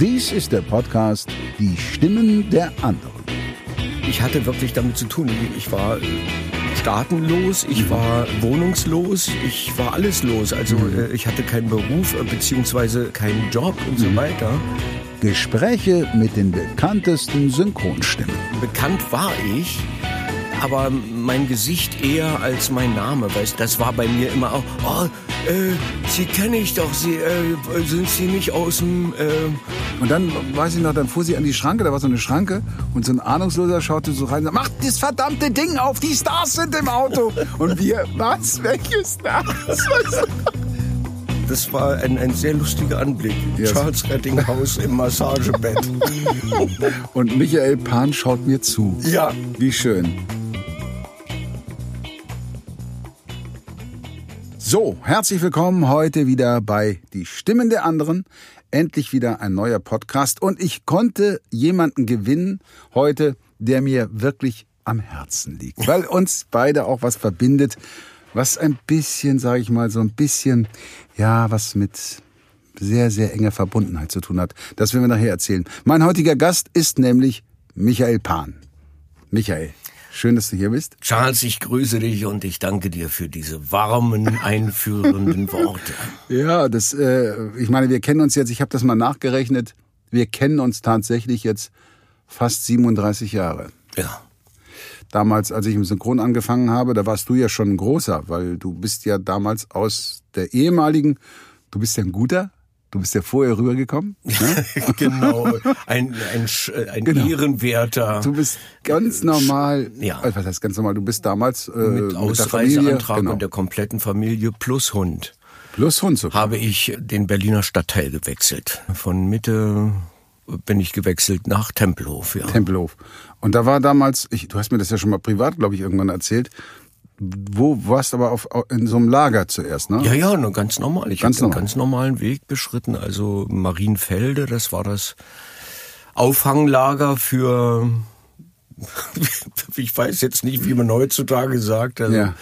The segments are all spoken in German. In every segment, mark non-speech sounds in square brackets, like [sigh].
Dies ist der Podcast Die Stimmen der anderen. Ich hatte wirklich damit zu tun. Ich war staatenlos, ich war wohnungslos, ich war alles los. Also äh, ich hatte keinen Beruf äh, beziehungsweise keinen Job und so weiter. Gespräche mit den bekanntesten Synchronstimmen. Bekannt war ich, aber mein Gesicht eher als mein Name. Weißt, das war bei mir immer auch, oh, äh, Sie kenne ich doch, Sie, äh, sind Sie nicht aus dem... Äh Und dann, weiß ich noch, dann fuhr sie an die Schranke, da war so eine Schranke und so ein Ahnungsloser schaute so rein und sagte, mach das verdammte Ding auf, die Stars sind im Auto. Und wir, was, welche Stars? Das war ein, ein sehr lustiger Anblick. Yes. Charles Rettinghaus im Massagebett. [laughs] Und Michael Pan schaut mir zu. ja. Wie schön. So, herzlich willkommen heute wieder bei Die Stimmen der anderen. Endlich wieder ein neuer Podcast und ich konnte jemanden gewinnen heute, der mir wirklich am Herzen liegt, weil uns beide auch was verbindet, was ein bisschen, sage ich mal, so ein bisschen, ja, was mit sehr, sehr enger Verbundenheit zu tun hat. Das werden wir nachher erzählen. Mein heutiger Gast ist nämlich Michael Pan. Michael, schön, dass du hier bist. Charles, ich grüße dich und ich danke dir für diese warmen, [laughs] einführenden Worte. Ja, das, äh, ich meine, wir kennen uns jetzt, ich habe das mal nachgerechnet, wir kennen uns tatsächlich jetzt fast 37 Jahre. Ja. Damals, als ich im Synchron angefangen habe, da warst du ja schon ein großer, weil du bist ja damals aus der ehemaligen, du bist ja ein guter, du bist ja vorher rübergekommen. Ne? [laughs] genau. Ein, ein, Sch- ein Genau. ehrenwerter. Du bist ganz normal, ja. äh, was heißt ganz normal, du bist damals äh, mit Ausreiseantrag Familie, genau. und der kompletten Familie plus Hund plus Hund sogar. habe ich den Berliner Stadtteil gewechselt. Von Mitte bin ich gewechselt nach Tempelhof. Ja. Tempelhof. Und da war damals, ich, du hast mir das ja schon mal privat, glaube ich, irgendwann erzählt. Wo warst aber auf, in so einem Lager zuerst, ne? Ja, ja, nur ganz normal. Ich Ganz habe einen ganz normalen Weg beschritten. Also Marienfelde, das war das Auffanglager für, [laughs] ich weiß jetzt nicht, wie man heutzutage sagt, also Ja.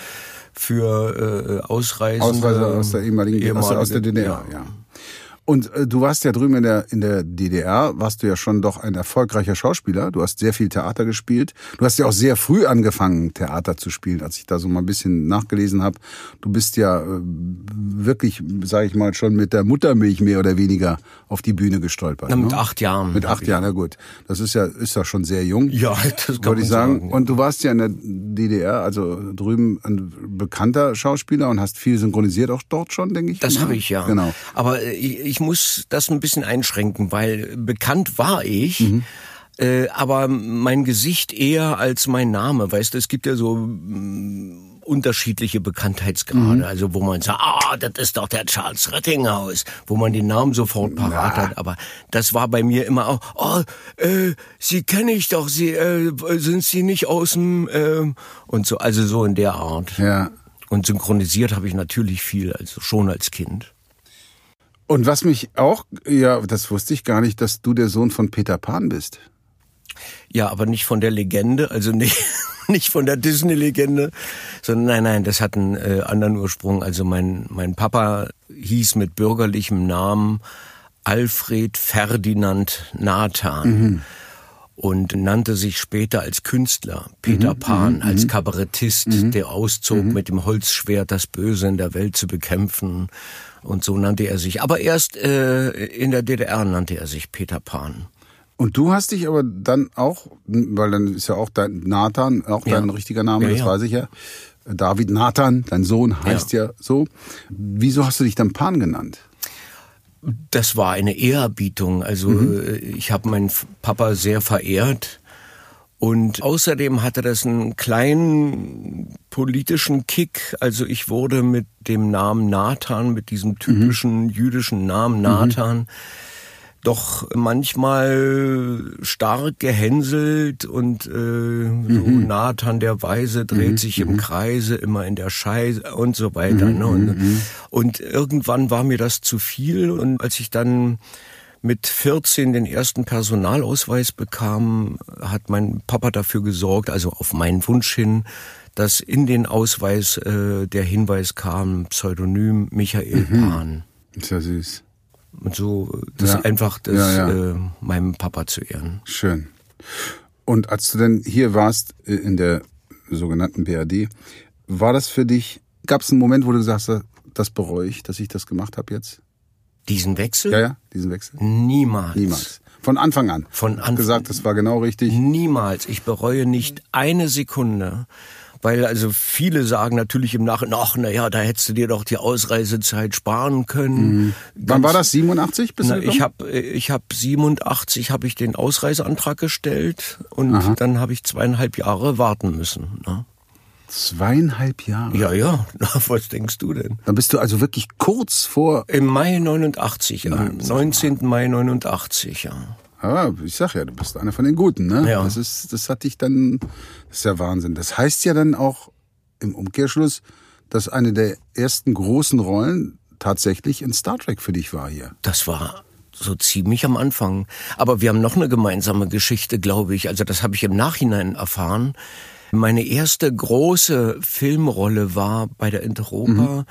für äh, Ausreisende. Ausweise aus der ehemaligen, der- aus der ehemalige- DDR, ja. Und äh, du warst ja drüben in der, in der DDR, warst du ja schon doch ein erfolgreicher Schauspieler. Du hast sehr viel Theater gespielt. Du hast ja auch sehr früh angefangen, Theater zu spielen, als ich da so mal ein bisschen nachgelesen habe. Du bist ja äh, wirklich, sage ich mal, schon mit der Muttermilch mehr oder weniger auf die Bühne gestolpert. Na, mit ne? acht Jahren. Mit acht ich- Jahren, na gut. Das ist ja, ist ja schon sehr jung. Ja, [laughs] das kann Würde ich sagen. sagen. Und du warst ja in der DDR, also drüben ein bekannter Schauspieler und hast viel synchronisiert auch dort schon, denke ich. Das habe ich ja. Genau. Aber äh, ich, ich muss das ein bisschen einschränken, weil bekannt war ich. Mhm. Äh, aber mein Gesicht eher als mein Name, weißt du, es gibt ja so mm, unterschiedliche Bekanntheitsgrade, Mhm. also wo man sagt, ah, das ist doch der Charles Rettinghaus, wo man den Namen sofort parat hat, aber das war bei mir immer auch, oh, äh, Sie kenne ich doch, Sie, äh, sind Sie nicht aus dem, äh, und so, also so in der Art. Ja. Und synchronisiert habe ich natürlich viel, also schon als Kind. Und was mich auch, ja, das wusste ich gar nicht, dass du der Sohn von Peter Pan bist. Ja, aber nicht von der Legende, also nicht, [laughs] nicht von der Disney-Legende, sondern nein, nein, das hat einen äh, anderen Ursprung. Also mein, mein Papa hieß mit bürgerlichem Namen Alfred Ferdinand Nathan. Und nannte sich später als Künstler Peter Pan, als Kabarettist, der auszog mit dem Holzschwert das Böse in der Welt zu bekämpfen. Und so nannte er sich. Aber erst äh, in der DDR nannte er sich Peter Pan. Und du hast dich aber dann auch, weil dann ist ja auch dein Nathan, auch Ja. dein richtiger Name, Ja, das ja. weiß ich ja. David Nathan, dein Sohn heißt ja. so. Wieso hast du dich dann Pan genannt? Das war eine Ehrerbietung. Also äh, ich habe meinen Papa sehr verehrt. Und außerdem hatte das einen kleinen politischen Kick. Also ich wurde mit dem Namen Nathan, mit diesem typischen jüdischen Namen Nathan, doch manchmal stark gehänselt und äh, so Nathan der Weise dreht sich im Kreise, immer in der Scheiße und so weiter. ne? Und, und irgendwann war mir das zu viel und als ich dann mit 14 den ersten Personalausweis bekam, hat mein Papa dafür gesorgt, also auf meinen Wunsch hin, dass in den Ausweis äh, der Hinweis kam, Pseudonym Michael Pan. Ist ja süß. Und so das Ja. einfach das Ja, ja. Äh, meinem Papa zu ehren. Schön. Und als du denn hier warst äh, in der sogenannten BRD, war das für dich, gab es einen Moment, wo du gesagt hast, das bereue ich, dass ich das gemacht habe jetzt? Diesen Wechsel? Ja, ja, diesen Wechsel? Niemals. Niemals. Von Anfang an. Von Hast Anfang- gesagt, das war genau richtig. Niemals. Ich bereue nicht eine Sekunde. Weil also viele sagen natürlich im Nachhinein, ach na ja, da hättest du dir doch die Ausreisezeit sparen können. Wann war das? 87 bist Na, ich habe ich hab 87 habe ich den Ausreiseantrag gestellt und dann habe ich zweieinhalb Jahre warten müssen. Ne? Zweieinhalb Jahre. Ja, ja, na, [laughs] was denkst du denn? Dann bist du also wirklich kurz vor, Im Mai 89, am 19. Mai 89, ja. aber ich sag ja, du bist einer von den Guten, ne? Ja. Das ist, das hat dich dann, das ist ja Wahnsinn. Das heißt ja dann auch im Umkehrschluss, dass eine der ersten großen Rollen tatsächlich in Star Trek für dich war hier. Das war so ziemlich am Anfang. Aber wir haben noch eine gemeinsame Geschichte, glaube ich. Also das habe ich im Nachhinein erfahren. Meine erste große Filmrolle war bei der Interopa. Mhm.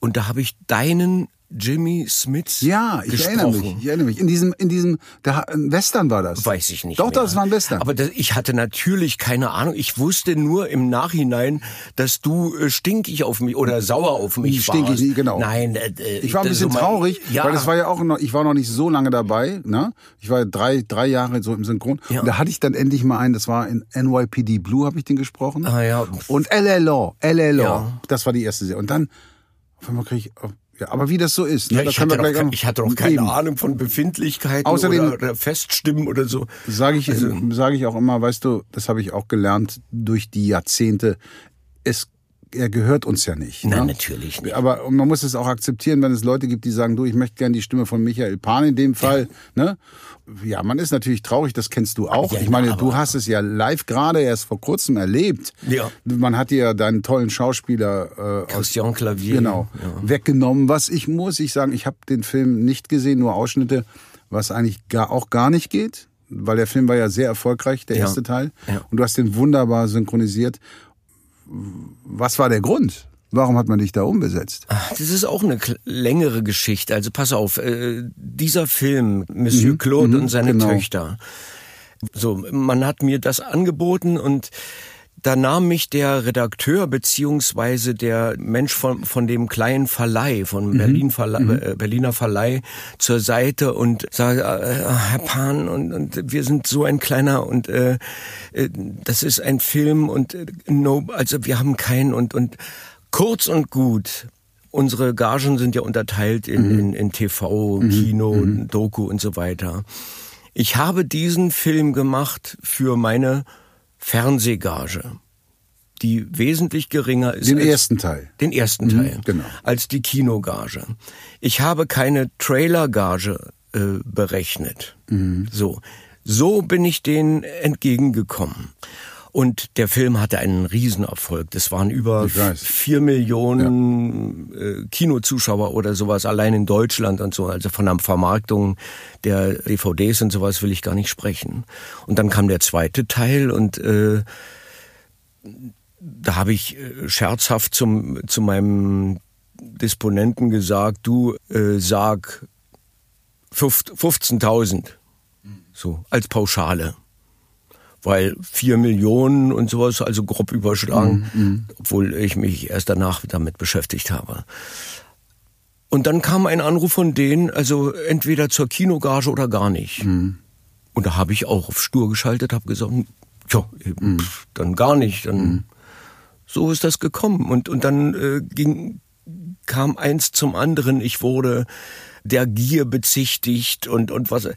Und da habe ich deinen Jimmy Smith Ja, ich gesprochen. erinnere mich. Ich erinnere mich. In diesem, in diesem, da, ein Western war das. Weiß ich nicht Doch, mehr. das war ein Western. Aber das, ich hatte natürlich keine Ahnung. Ich wusste nur im Nachhinein, dass du äh, stinkig auf mich oder sauer auf mich Stinkig, warst. nie, genau. Nein, äh, äh, Ich war ein das bisschen so mein- traurig, ja, weil das war ja auch noch, ich war noch nicht so lange dabei, ne? Ich war drei, drei Jahre so im Synchron. Ja. Und da hatte ich dann endlich mal einen, das war in NYPD Blue, habe ich den gesprochen. Ah, ja. Und LA Law. Ja. Das war die erste Serie. Und dann, auf einmal krieg ich, ja, aber wie das so ist, ne? Ja, ich, hatte auch- ich hatte doch keine Eben. Ahnung von Befindlichkeiten Außerdem- oder, oder Feststimmen oder so. Sage ich, Also- sage ich auch immer, weißt du, das habe ich auch gelernt durch die Jahrzehnte. Es, er gehört uns ja nicht. Nein, ne? natürlich nicht. Aber man muss es auch akzeptieren, wenn es Leute gibt, die sagen, du, ich möchte gern die Stimme von Michael Pan in dem Fall. Ne? Ja, man ist natürlich traurig, das kennst du auch. Ja, ich meine, du hast es ja live gerade erst vor kurzem erlebt. Ja. Man hat dir ja deinen tollen Schauspieler äh, aus Christian Clavier. genau Ja. weggenommen. Was ich muss, ich sagen, ich habe den Film nicht gesehen, nur Ausschnitte, was eigentlich gar, auch gar nicht geht, weil der Film war ja sehr erfolgreich, der Ja. erste Teil. Ja. Und du hast den wunderbar synchronisiert. Was war der Grund? Warum hat man dich da umbesetzt? Das ist auch eine längere Geschichte. Also pass auf, äh, dieser Film, Monsieur Claude und seine genau. Töchter. So, man hat mir das angeboten und da nahm mich der Redakteur beziehungsweise der Mensch von, von dem kleinen Verleih, von Berlin Verleih, äh, Berliner Verleih zur Seite und sagte, äh, Herr Pan, und, und wir sind so ein kleiner und äh, äh, das ist ein Film und äh, no, also wir haben keinen und, und kurz und gut. Unsere Gagen sind ja unterteilt in, in, in TV, Kino, Doku und so weiter. Ich habe diesen Film gemacht für meine Fernsehgage, die wesentlich geringer ist Den als ersten Teil. den ersten Teil genau. als die Kinogage. Ich habe keine Trailergage äh, berechnet. Mhm. So, so bin ich denen entgegengekommen. Und der Film hatte einen Riesenerfolg. Das waren über vier Millionen äh, Kinozuschauer oder sowas allein in Deutschland und so. Also von der Vermarktung der DVDs und sowas will ich gar nicht sprechen. Und dann kam der zweite Teil und äh, da habe ich äh, scherzhaft zum, zu meinem Disponenten gesagt, du äh, sag fünf- 15.000, so als Pauschale. Weil vier Millionen und sowas, also grob überschlagen, obwohl ich mich erst danach damit beschäftigt habe. Und dann kam ein Anruf von denen, also entweder zur Kinogage oder gar nicht. Und da habe ich auch auf stur geschaltet, habe gesagt, ja, pff, dann gar nicht. Dann so ist das gekommen. Und, und dann äh, ging, kam eins zum anderen. Ich wurde der Gier bezichtigt und, und was.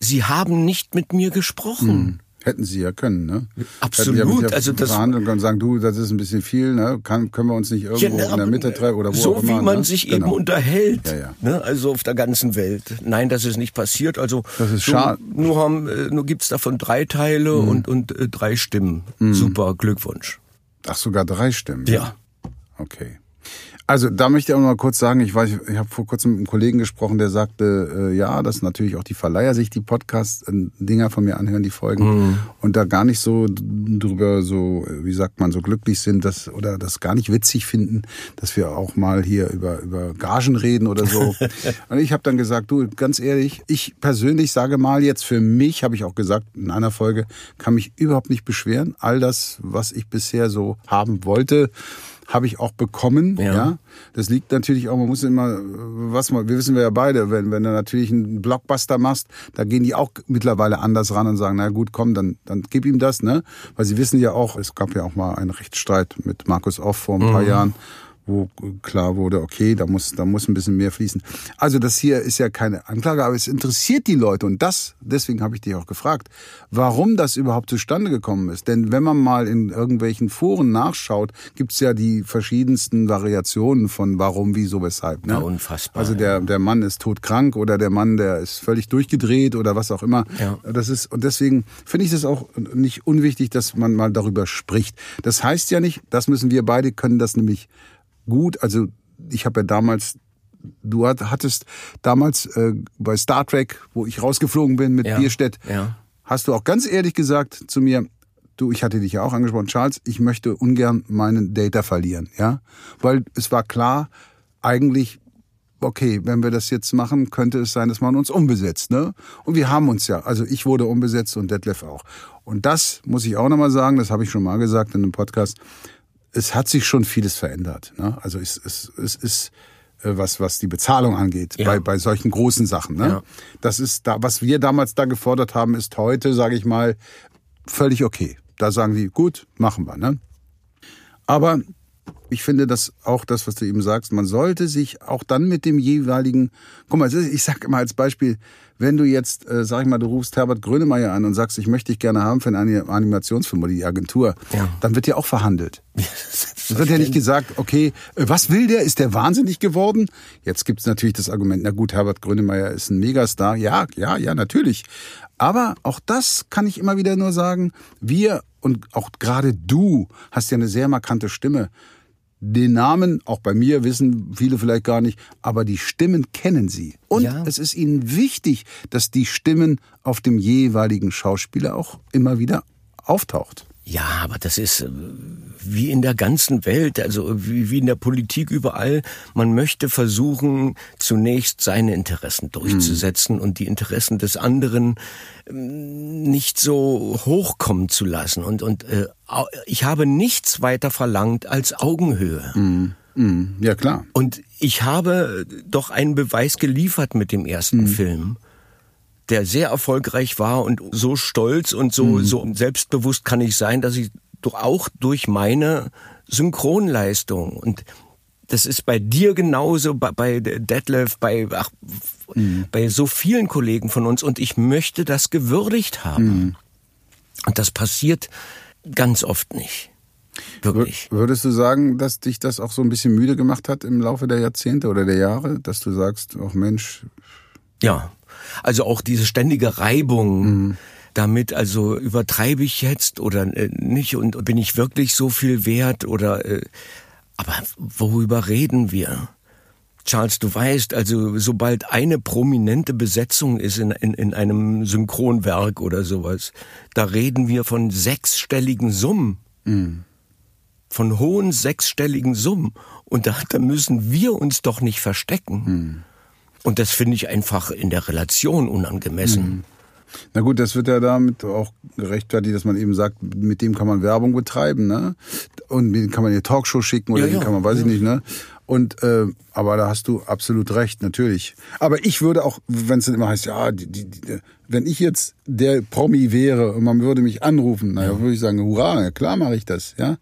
Sie haben nicht mit mir gesprochen. Hätten sie ja können, ne? Absolut, ja also das- verhandeln können, sagen, du, das ist ein bisschen viel, ne? Kann, können wir uns nicht irgendwo Ja, in der Mitte treffen oder wo so auch immer. wie man ne? sich Genau. eben unterhält, Ja. Ne? also auf der ganzen Welt. Nein, das ist nicht passiert. Also Das ist so, schade. Mhm. Nur haben, äh, nur gibt's davon drei Teile und und äh, drei Stimmen. Super, Glückwunsch. Ach, sogar drei Stimmen. Ja. Okay. Also da möchte ich auch mal kurz sagen, ich weiß, ich habe vor kurzem mit einem Kollegen gesprochen, der sagte, äh, ja, dass natürlich auch die Verleiher sich die Podcast-Dinger von mir anhören, die Folgen, Mhm. und da gar nicht so drüber so, wie sagt man, so glücklich sind, dass oder das gar nicht witzig finden, dass wir auch mal hier über über Gagen reden oder so. [laughs] und ich habe dann gesagt, du, ganz ehrlich, ich persönlich sage mal jetzt für mich, habe ich auch gesagt in einer Folge, kann mich überhaupt nicht beschweren. All das, was ich bisher so haben wollte, habe ich auch bekommen. Ja. Ja. Das liegt natürlich auch, man muss immer, was man, wir wissen wir ja beide, wenn, wenn du natürlich einen Blockbuster machst, da gehen die auch mittlerweile anders ran und sagen, na gut, komm, dann, dann gib ihm das, ne? Weil sie wissen ja auch, es gab ja auch mal einen Rechtsstreit mit Markus Off vor ein paar Jahren wo klar wurde, okay, da muss, da muss ein bisschen mehr fließen. Also das hier ist ja keine Anklage, aber es interessiert die Leute und das, deswegen habe ich dich auch gefragt, warum das überhaupt zustande gekommen ist. Denn wenn man mal in irgendwelchen Foren nachschaut, gibt's ja die verschiedensten Variationen von warum, wieso, weshalb. Ne? Ja, unfassbar, Also der, der Mann ist todkrank oder der Mann, der ist völlig durchgedreht oder was auch immer. Ja. Das ist, und deswegen finde ich es auch nicht unwichtig, dass man mal darüber spricht. Das heißt ja nicht, das müssen wir beide können das nämlich gut. Also ich habe ja damals, du hat- hattest damals äh, bei Star Trek, wo ich rausgeflogen bin mit Ja. Bierstedt, Ja. hast du auch ganz ehrlich gesagt zu mir, du, ich hatte dich ja auch angesprochen, Charles, ich möchte ungern meinen Data verlieren, ja, weil es war klar, eigentlich okay, wenn wir das jetzt machen, könnte es sein, dass man uns umbesetzt, ne? Und wir haben uns ja, also ich wurde umbesetzt und Detlef auch. Und das muss ich auch nochmal sagen, das habe ich schon mal gesagt in einem Podcast, es hat sich schon vieles verändert. Ne? Also es, es, es ist, äh, was, was die Bezahlung angeht, Ja. bei, bei solchen großen Sachen. Ne? Ja. Das ist da, was wir damals da gefordert haben, ist heute, sage ich mal, völlig okay. Da sagen die, gut, machen wir. Ne? Aber ich finde das auch das, was du eben sagst, man sollte sich auch dann mit dem jeweiligen, guck mal, ich sag immer als Beispiel, wenn du jetzt, äh, sag ich mal, du rufst Herbert Grönemeyer an und sagst, ich möchte dich gerne haben für einen Animationsfilm oder die Agentur, Ja. dann wird ja auch verhandelt. [laughs] Es wird ja nicht gesagt, okay, äh, was will der? Ist der wahnsinnig geworden? Jetzt gibt's natürlich das Argument, na gut, Herbert Grönemeyer ist ein Megastar. Ja, ja, ja, natürlich. Aber auch das kann ich immer wieder nur sagen, wir und auch gerade du hast ja eine sehr markante Stimme. Den Namen, auch bei mir, wissen viele vielleicht gar nicht, aber die Stimmen kennen sie. Und Ja. es ist ihnen wichtig, dass die Stimmen auf dem jeweiligen Schauspieler auch immer wieder auftaucht. Ja, aber das ist äh, wie in der ganzen Welt, also wie, wie in der Politik überall. Man möchte versuchen, zunächst seine Interessen durchzusetzen und die Interessen des anderen ähm, nicht so hochkommen zu lassen. Und, und äh, ich habe nichts weiter verlangt als Augenhöhe. Mhm. Ja, klar. Und ich habe doch einen Beweis geliefert mit dem ersten Film, der sehr erfolgreich war und so stolz und so, so selbstbewusst kann ich sein, dass ich doch auch durch meine Synchronleistung und das ist bei dir genauso, bei, bei Detlef, bei, ach, bei so vielen Kollegen von uns und ich möchte das gewürdigt haben. Und das passiert ganz oft nicht. Wirklich. Wür- Würdest du sagen, dass dich das auch so ein bisschen müde gemacht hat im Laufe der Jahrzehnte oder der Jahre, dass du sagst, ach Mensch, Ja, also auch diese ständige Reibung. Damit, also übertreibe ich jetzt oder äh, nicht und bin ich wirklich so viel wert oder äh, aber worüber reden wir? Charles, du weißt, also sobald eine prominente Besetzung ist in, in, in einem Synchronwerk oder sowas, da reden wir von sechsstelligen Summen. Von hohen sechsstelligen Summen. Und da, da müssen wir uns doch nicht verstecken. Und das finde ich einfach in der Relation unangemessen. na gut, das wird ja damit auch gerechtfertigt, dass man eben sagt, mit dem kann man Werbung betreiben, ne? Und mit dem kann man eine Talkshow schicken oder Ja, den ja, kann man, weiß ich nicht, ne? Und äh, aber da hast du absolut recht, natürlich. Aber ich würde auch, wenn es dann immer heißt, ja, die, die, die, wenn ich jetzt der Promi wäre und man würde mich anrufen, naja, würde ich sagen, hurra, ja, klar mache ich das, ja.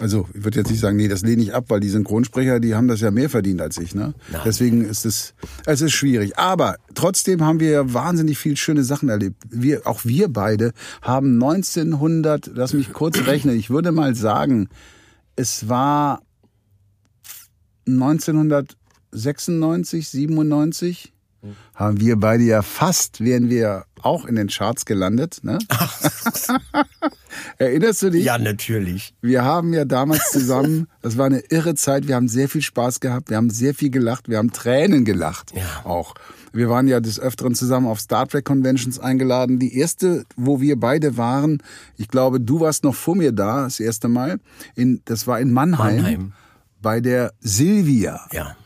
Also ich würde jetzt nicht sagen, nee, das lehne ich ab, weil die Synchronsprecher, die haben das ja mehr verdient als ich. Ne? Nein. Deswegen ist es, es ist schwierig. Aber trotzdem haben wir ja wahnsinnig viel schöne Sachen erlebt. Wir, auch wir beide haben 1900, lass mich kurz rechnen, ich würde mal sagen, es war 1996, 97 haben wir beide ja fast, wären wir auch in den Charts gelandet. Ne? [laughs] Erinnerst du dich? Ja, natürlich. Wir haben ja damals zusammen, [laughs] das war eine irre Zeit, wir haben sehr viel Spaß gehabt, wir haben sehr viel gelacht, wir haben Tränen gelacht Ja. auch. Wir waren ja des Öfteren zusammen auf Star Trek Conventions eingeladen. Die erste, wo wir beide waren, ich glaube, du warst noch vor mir da, das erste Mal, in, das war in Mannheim, Mannheim. bei der Silvia Ja.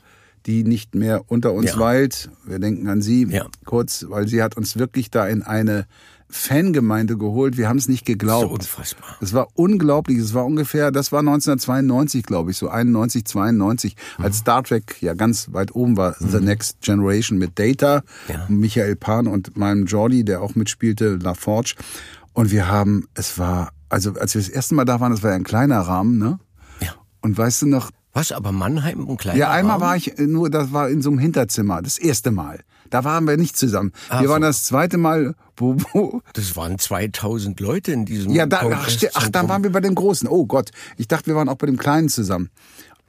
Die nicht mehr unter uns Ja. weilt. Wir denken an sie Ja. kurz, weil sie hat uns wirklich da in eine Fangemeinde geholt. Wir haben es nicht geglaubt. So unfassbar. Es war unglaublich. Es war ungefähr, das war 1992, glaube ich, so 91, 92, Mhm. als Star Trek ja ganz weit oben war. The Next Generation mit Data, Ja. Michael Pan und meinem Jordi, der auch mitspielte, LaForge. Und wir haben, es war, also als wir das erste Mal da waren, das war ja ein kleiner Rahmen, ne? Ja. Und weißt du noch, Was, aber Mannheim ein kleiner ja, einmal war ich äh, nur, das war in so einem Hinterzimmer, das erste Mal. Da waren wir nicht zusammen. Ach wir so. waren das zweite Mal, wo, wo Das waren 2000 Leute in diesem ja, da, ach, ach, da Kongresszentrum. waren wir bei dem Großen. Oh Gott, ich dachte, wir waren auch bei dem Kleinen zusammen.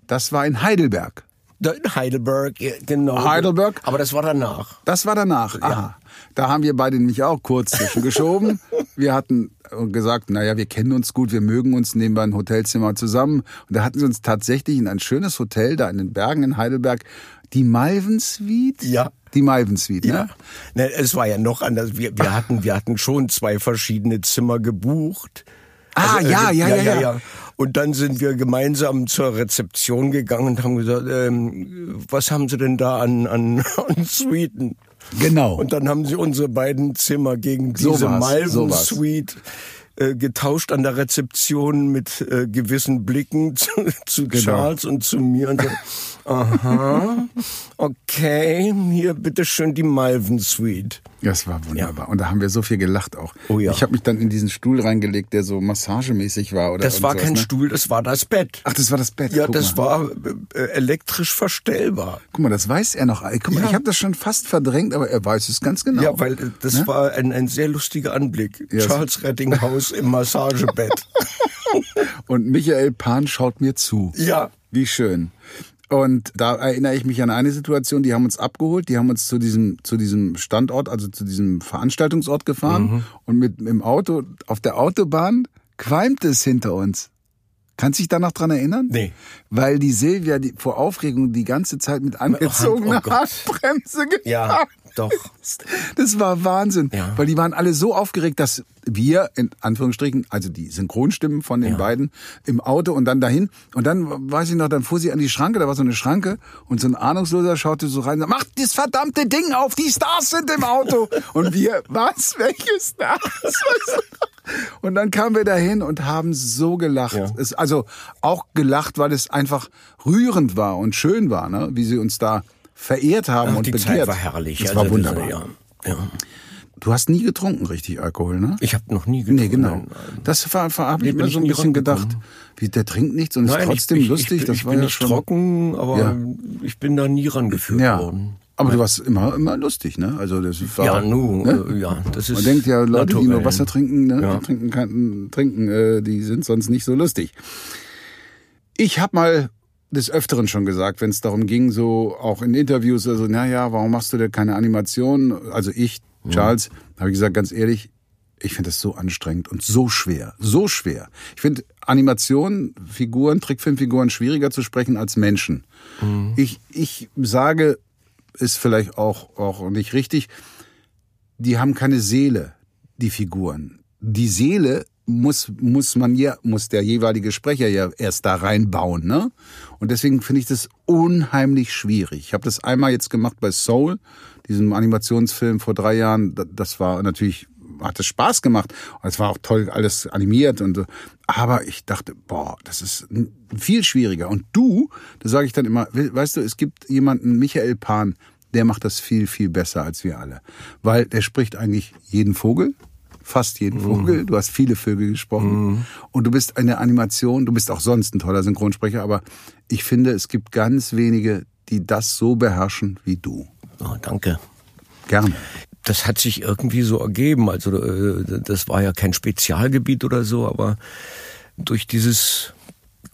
Das war in Heidelberg. In Heidelberg, ja, genau. Heidelberg? Aber das war danach. Das war danach. Aha. Da haben wir beide nämlich auch kurz zwischengeschoben. [laughs] wir hatten gesagt, naja, wir kennen uns gut, wir mögen uns, nehmen wir ein Hotelzimmer zusammen. Und da hatten sie uns tatsächlich in ein schönes Hotel da in den Bergen in Heidelberg, die Malven Suite. Ja. Die Malven Suite, ne? Ne, es war ja noch anders. Wir, wir, hatten, wir hatten schon zwei verschiedene Zimmer gebucht. Ah, Also, äh, ja, ja, ja, ja. Und dann sind wir gemeinsam zur Rezeption gegangen und haben gesagt, ähm, was haben Sie denn da an, an, [laughs] an Suiten? Genau. Und dann haben sie unsere beiden Zimmer gegen So diese so war's. Suite äh, getauscht an der Rezeption mit äh, gewissen Blicken [laughs] zu, zu Genau. Charles und zu mir und so, aha, okay, hier bitteschön die Malven Suite. Das war wunderbar. Und da haben wir so viel gelacht auch. Oh ja. Ich habe mich dann in diesen Stuhl reingelegt, der so massagemäßig war. Oder Das war irgend kein sowas, ne? Stuhl, das war das Bett. Ach, das war das Bett. ja, Guck das mal. war äh, elektrisch verstellbar. Guck mal, das weiß er noch. Guck mal, Ja. ich habe das schon fast verdrängt, aber er weiß es ganz genau. Ja, weil das war ein, ein sehr lustiger Anblick. Ja, es- Charles Rettinghaus im Massagebett. [laughs] Und Michael Pan schaut mir zu. ja. Wie schön. Und da erinnere ich mich an eine Situation, die haben uns abgeholt, die haben uns zu diesem, zu diesem Standort, also zu diesem Veranstaltungsort gefahren Mhm. und mit im Auto, auf der Autobahn qualmte es hinter uns. Kannst du dich da noch dran erinnern? Nee. Weil die Silvia die, vor Aufregung die ganze Zeit mit angezogener Oh Gott. Handbremse gefahren Ja, doch. [laughs] Das war Wahnsinn, Ja. weil die waren alle so aufgeregt, dass wir, in Anführungsstrichen, also die Synchronstimmen von den Ja. beiden, im Auto und dann dahin. Und dann, weiß ich noch, dann fuhr sie an die Schranke, da war so eine Schranke und so ein Ahnungsloser schaute so rein und sagte, mach das verdammte Ding auf, die Stars sind im Auto. [laughs] und wir, was, welche Stars? [laughs] Und dann kamen wir dahin und haben so gelacht. Ja. Es, also auch gelacht, weil es einfach rührend war und schön war, ne? wie sie uns da verehrt haben Ach, und die begehrt. Zeit war herrlich. Das Also war wunderbar. ja, ja. Du hast nie getrunken, richtig Alkohol, ne? Ich habe noch nie getrunken. Nee, genau. Nein, nein. Das war, war habe Nee, ich mir ich so ein bisschen gedacht. Wie, der trinkt nichts und ist Nein, trotzdem ich, lustig. Ich, das ich war bin ja nicht schon. trocken, aber Ja. ich bin da nie rangeführt Ja. worden. Aber du warst immer, immer lustig, ne? Also das war, Ja, nu, ne? äh, ja, das ist Man denkt ja, Leute, die nur naturell. Wasser trinken, ne? Ja. die trinken, kein, trinken äh, die sind sonst nicht so lustig. Ich habe mal des Öfteren schon gesagt, wenn es darum ging, so auch in Interviews, also, naja, warum machst du denn keine Animation? Also ich, Charles, habe ich gesagt, ganz ehrlich, ich finde das so anstrengend und so schwer, so schwer. Ich finde Animation, Figuren, Trickfilmfiguren schwieriger zu sprechen als Menschen. Ich, ich sage, ist vielleicht auch, auch nicht richtig, die haben keine Seele, die Figuren. Die Seele muss, muss man ja, muss der jeweilige Sprecher ja erst da reinbauen, ne? Und deswegen finde ich das unheimlich schwierig. Ich habe das einmal jetzt gemacht bei Soul, diesem Animationsfilm vor drei Jahren. Da- Das war natürlich, hat es Spaß gemacht. Und es war auch toll alles animiert und so. Aber ich dachte, boah, das ist viel schwieriger. Und du, da sage ich dann immer, we- weißt du, es gibt jemanden, Michael Pan, der macht das viel, viel besser als wir alle. Weil der spricht eigentlich jeden Vogel, fast jeden Vogel. Du hast viele Vögel gesprochen. Und du bist eine Animation, du bist auch sonst ein toller Synchronsprecher, aber ich finde, es gibt ganz wenige, die das so beherrschen wie du. Oh, danke. Gerne. Das hat sich irgendwie so ergeben. Also äh, das war ja kein Spezialgebiet oder so, aber durch dieses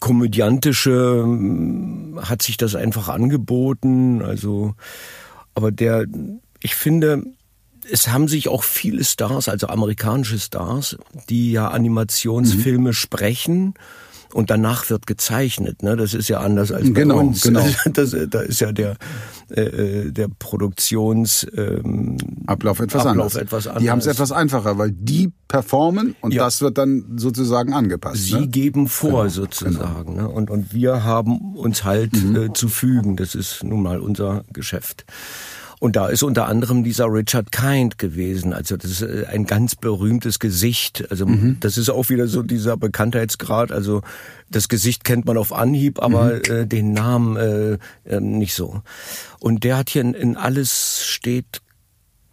komödiantische ähm, hat sich das einfach angeboten. Also, aber der, ich finde, es haben sich auch viele Stars, also amerikanische Stars, die ja Animationsfilme mhm. sprechen und danach wird gezeichnet. Ne? Das ist ja anders als bei genau, uns. Genau. [laughs] Das, da ist ja der äh, äh der Produktions ähm, Ablauf etwas Ablauf anders. Etwas anders. Die haben es etwas einfacher, weil die performen und ja. das wird dann sozusagen angepasst. Sie ne? geben vor genau, sozusagen, genau. Ne? und und wir haben uns halt mhm. äh, zu fügen. Das ist nun mal unser Geschäft. Und da ist unter anderem dieser Richard Kind gewesen. Also das ist äh, ein ganz berühmtes Gesicht. Also mhm. das ist auch wieder so dieser Bekanntheitsgrad. Also das Gesicht kennt man auf Anhieb, aber mhm. äh, den Namen äh, äh, nicht so. Und der hat hier in, in alles steht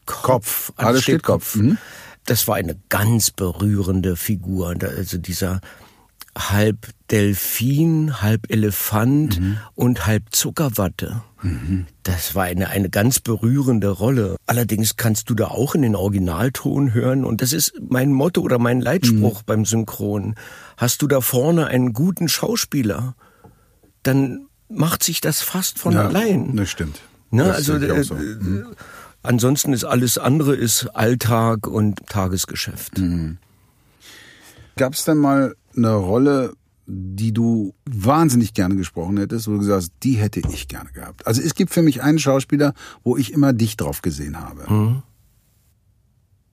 Kopf. Kopf. Alles, alles steht, steht Kopf. Kopf. Mhm. Das war eine ganz berührende Figur. Also dieser halb Delfin, halb Elefant mhm. und halb Zuckerwatte. Mhm. Das war eine, eine ganz berührende Rolle. Allerdings kannst du da auch in den Originalton hören und das ist mein Motto oder mein Leitspruch mhm. beim Synchron. Hast du da vorne einen guten Schauspieler, dann macht sich das fast von ja, allein. Das stimmt. Ne? Das also äh, so. mhm. ansonsten ist alles andere ist Alltag und Tagesgeschäft. Mhm. Gab es denn mal eine Rolle, die du wahnsinnig gerne gesprochen hättest, wo du gesagt hast, die hätte ich gerne gehabt. Also es gibt für mich einen Schauspieler, wo ich immer dich drauf gesehen habe. Mhm.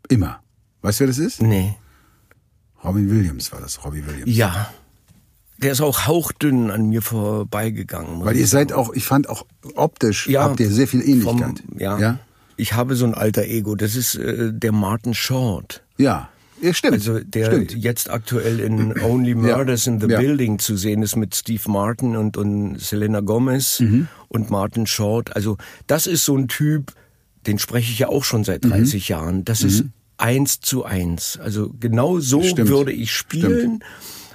Immer. Weißt du, wer das ist? Nee. Robin Williams war das, Robbie Williams. Ja. Der ist auch hauchdünn an mir vorbeigegangen. Weil ihr seid auch, ich fand auch optisch, ja, habt ihr sehr viel Ähnlichkeit. Vom, ja. ja. Ich habe so ein alter Ego. Das ist äh, der Martin Short. Ja. Ja, stimmt. Also der stimmt. jetzt aktuell in Only Murders ja. in the ja. Building zu sehen ist mit Steve Martin und, und Selena Gomez mhm. und Martin Short. Also das ist so ein Typ, den spreche ich ja auch schon seit 30 mhm. Jahren. Das mhm. ist eins zu eins. Also genau so stimmt. würde ich spielen stimmt.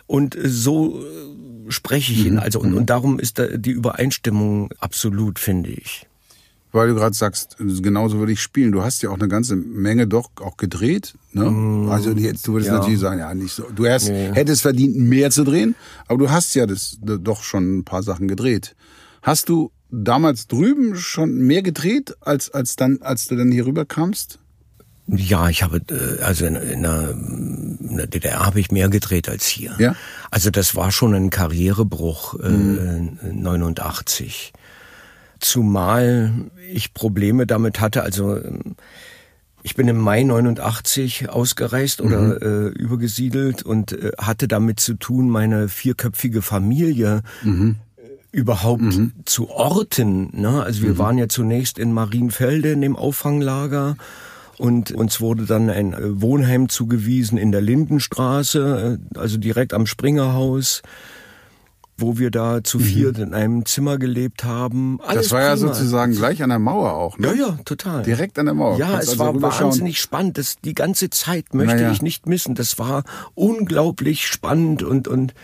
und so äh, spreche ich ihn. Mhm. Also und, mhm. und darum ist da die Übereinstimmung absolut, finde ich weil du gerade sagst, genauso würde ich spielen. Du hast ja auch eine ganze Menge doch auch gedreht. Ne? Mm, also jetzt, du würdest ja. natürlich sagen, ja, nicht so. Du hast, nee. hättest verdient, mehr zu drehen, aber du hast ja das doch schon ein paar Sachen gedreht. Hast du damals drüben schon mehr gedreht, als, als dann, als du dann hier rüber kamst? Ja, ich habe äh, also in, in, der, in der DDR habe ich mehr gedreht als hier. Ja. Also das war schon ein Karrierebruch äh, mhm. 89 zumal ich Probleme damit hatte. Also ich bin im Mai 89 ausgereist oder mhm. äh, übergesiedelt und äh, hatte damit zu tun, meine vierköpfige Familie mhm. überhaupt mhm. zu orten. Ne? Also wir mhm. waren ja zunächst in Marienfelde in dem Auffanglager und uns wurde dann ein äh, Wohnheim zugewiesen in der Lindenstraße, äh, also direkt am Springerhaus wo wir da zu mhm. viert mhm. in einem Zimmer gelebt haben. Alles das war prima. ja sozusagen gleich an der Mauer auch, ne? Ja, ja, total. Direkt an der Mauer. Ja, Kannst es also war wahnsinnig spannend. Das, die ganze Zeit möchte naja. ich nicht missen. Das war unglaublich spannend und, und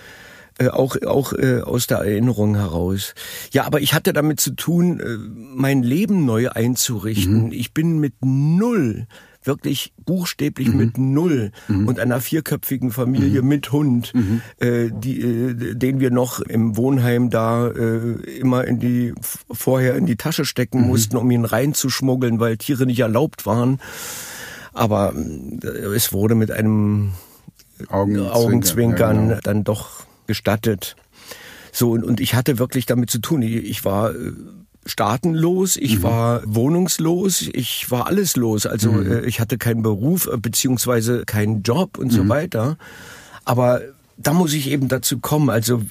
äh, auch auch äh, aus der Erinnerung heraus. Ja, aber ich hatte damit zu tun, äh, mein Leben neu einzurichten. Mhm. Ich bin mit null wirklich buchstäblich mhm. mit null mhm. und einer vierköpfigen Familie mhm. mit Hund, mhm. äh, die, äh, den wir noch im Wohnheim da äh, immer in die vorher in die Tasche stecken mhm. mussten, um ihn reinzuschmuggeln, weil Tiere nicht erlaubt waren. Aber äh, es wurde mit einem Augenzwinkern, Augenzwinkern ja, genau. dann doch gestattet. So, und, und ich hatte wirklich damit zu tun. Ich, ich war äh, staatenlos, ich mhm. war wohnungslos, ich war alles los. Also mhm. äh, ich hatte keinen Beruf äh, beziehungsweise keinen Job und mhm. so weiter. Aber da muss ich eben dazu kommen, also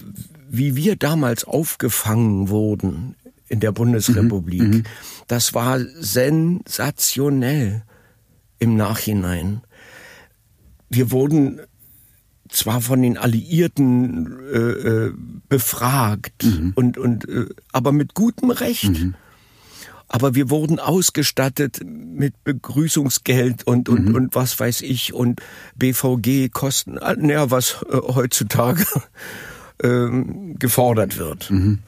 wie wir damals aufgefangen wurden in der Bundesrepublik, mhm. Mhm. das war sensationell im Nachhinein. Wir wurden zwar von den Alliierten äh, äh, befragt mhm. und und äh, aber mit gutem Recht. Mhm. Aber wir wurden ausgestattet mit Begrüßungsgeld und und mhm. und was weiß ich und BVG Kosten, naja, was äh, heutzutage [laughs] ähm, gefordert wird. Mhm.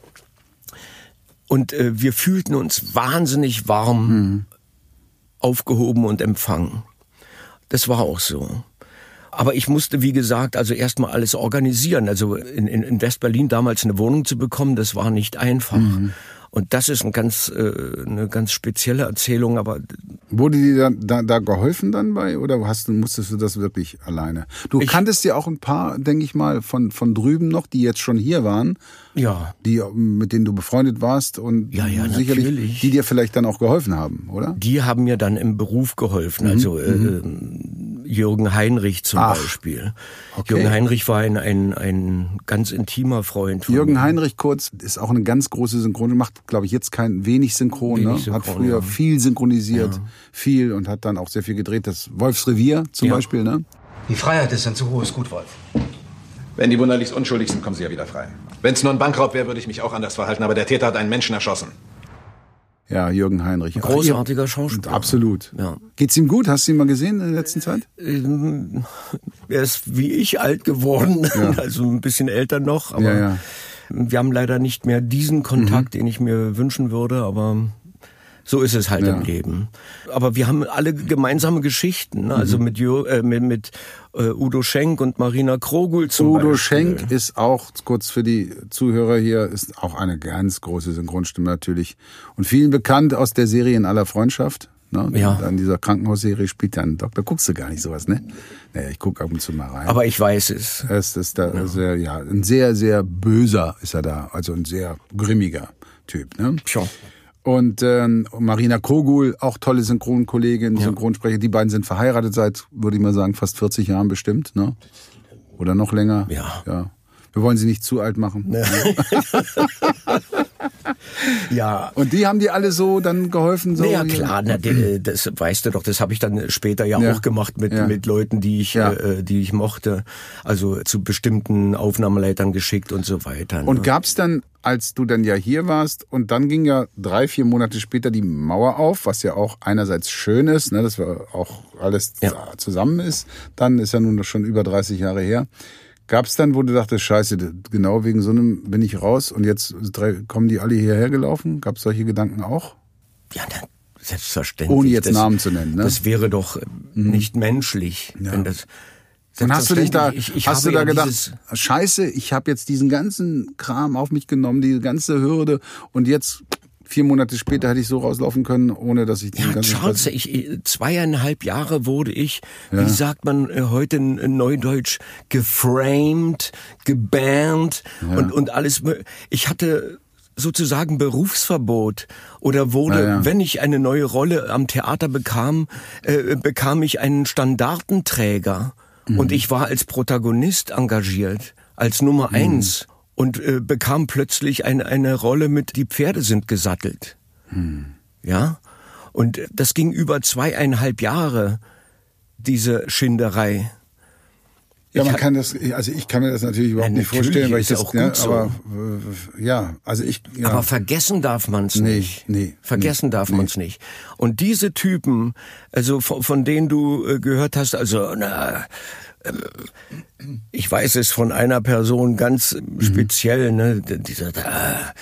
Und äh, wir fühlten uns wahnsinnig warm mhm. aufgehoben und empfangen. Das war auch so. Aber ich musste, wie gesagt, also erstmal alles organisieren. Also in, in, in West-Berlin damals eine Wohnung zu bekommen, das war nicht einfach. Mhm. Und das ist ein ganz, äh, eine ganz spezielle Erzählung, aber Wurde dir da, da, da geholfen dann bei oder hast du, musstest du das wirklich alleine? Du Ich- kanntest ja auch ein paar, denke ich mal, von, von drüben noch, die jetzt schon hier waren, ja, die, mit denen du befreundet warst und Ja, ja, sicherlich, natürlich. die dir vielleicht dann auch geholfen haben, oder? die haben mir dann im Beruf geholfen. Also äh, Jürgen Heinrich zum Mhm, Ach, Beispiel. okay. Jürgen Heinrich war ein, ein, ein ganz intimer Freund von Jürgen mir. Heinrich Kurz ist auch eine ganz große Synchron, macht, glaube ich, jetzt kein wenig Synchron, Wenig ne? hat Synchron, früher ja. viel synchronisiert, viel und hat dann auch sehr viel gedreht. Das Wolfsrevier zum Ja. Beispiel, ne? Die Freiheit ist ein zu hohes Gut, Wolf. Wenn die wunderlichst unschuldig sind, kommen sie ja wieder frei. Wenn es nur ein Bankraub wäre, würde ich mich auch anders verhalten, aber der Täter hat einen Menschen erschossen. Ja, Jürgen Heinrich. Ach, Großartiger Schauspieler. Absolut. Ja. Geht's ihm gut? Hast du ihn mal gesehen in der letzten Zeit? Ähm, Er ist wie ich alt geworden, [laughs] also ein bisschen älter noch, aber Ja, ja. wir haben leider nicht mehr diesen Kontakt, den ich mir wünschen würde, aber so ist es halt Ja. im Leben. Aber wir haben alle gemeinsame Geschichten, ne? also Mhm. mit, äh, mit, mit äh, Udo Schenk und Marina Krogul zum Udo Beispiel. Schenk ist auch, kurz für die Zuhörer hier, ist auch eine ganz große Synchronstimme natürlich. Und vielen bekannt aus der Serie In aller Freundschaft. Ne? Ja. In dieser Krankenhausserie spielt einen Doktor. Guckst du gar nicht sowas, ne? Naja, ich gucke ab und zu mal rein. Aber ich weiß es. es ist da sehr, ja, ein sehr, sehr böser ist er da. Also ein sehr grimmiger Typ, ne? Tja. Und ähm, Marina Kogul, auch tolle Synchronkollegin, Synchronsprecher. Die beiden sind verheiratet seit, würde ich mal sagen, fast 40 Jahren bestimmt, ne? Oder noch länger. Ja. ja. Wir wollen sie nicht zu alt machen. [laughs] [laughs] Ja, Und die haben dir alle so dann geholfen? So naja, hier? klar, na, de- das weißt du doch, das habe ich dann später ja, Ja. auch gemacht mit, Ja. mit Leuten, die ich, Ja. äh, die ich mochte. Also zu bestimmten Aufnahmeleitern geschickt und so weiter. ne? Und gab's dann, als du dann ja hier warst, und dann ging ja drei, vier Monate später die Mauer auf, was ja auch einerseits schön ist, ne, dass wir auch alles Ja. zusammen ist. Dann ist ja nun schon über 30 Jahre her. Gab's dann, wo du dachtest, scheiße, genau wegen so einem bin ich raus und jetzt kommen die alle hierher gelaufen? Gab's solche Gedanken auch? Ja, selbstverständlich. Ohne jetzt das, Namen zu nennen, ne? Das wäre doch äh, nicht menschlich, wenn das. Und hast du dich da, ich, ich hast du da ja gedacht, scheiße, ich habe jetzt diesen ganzen Kram auf mich genommen, diese ganze Hürde und jetzt vier Monate später hätte ich so rauslaufen können, ohne dass ich diesen Ja, ganzen Charles, ich, ich- zweieinhalb Jahre wurde ich, wie sagt man äh, heute in, in Neudeutsch, geframed, gebannt und, und alles. Ich hatte sozusagen Berufsverbot oder wurde, Ja, ja. wenn ich eine neue Rolle am Theater bekam, äh, bekam ich einen Standartenträger Mhm. und ich war als Protagonist engagiert, als Nummer eins und äh, bekam plötzlich eine, eine Rolle mit Die Pferde sind gesattelt. Ja? Und das ging über zweieinhalb Jahre, diese Schinderei. Ja, man kann das, also ich kann mir das natürlich überhaupt Ja, nicht vorstellen, weil ist ich das, auch ja, gut so. aber äh, ja, also ich, ja. Aber vergessen darf man's Nee, nicht. nee, Vergessen nee, darf nee. man's nicht. Und diese Typen, also von, von denen du äh, gehört hast, also na, ich weiß es von einer Person ganz Mhm. speziell, ne, sagt, ah,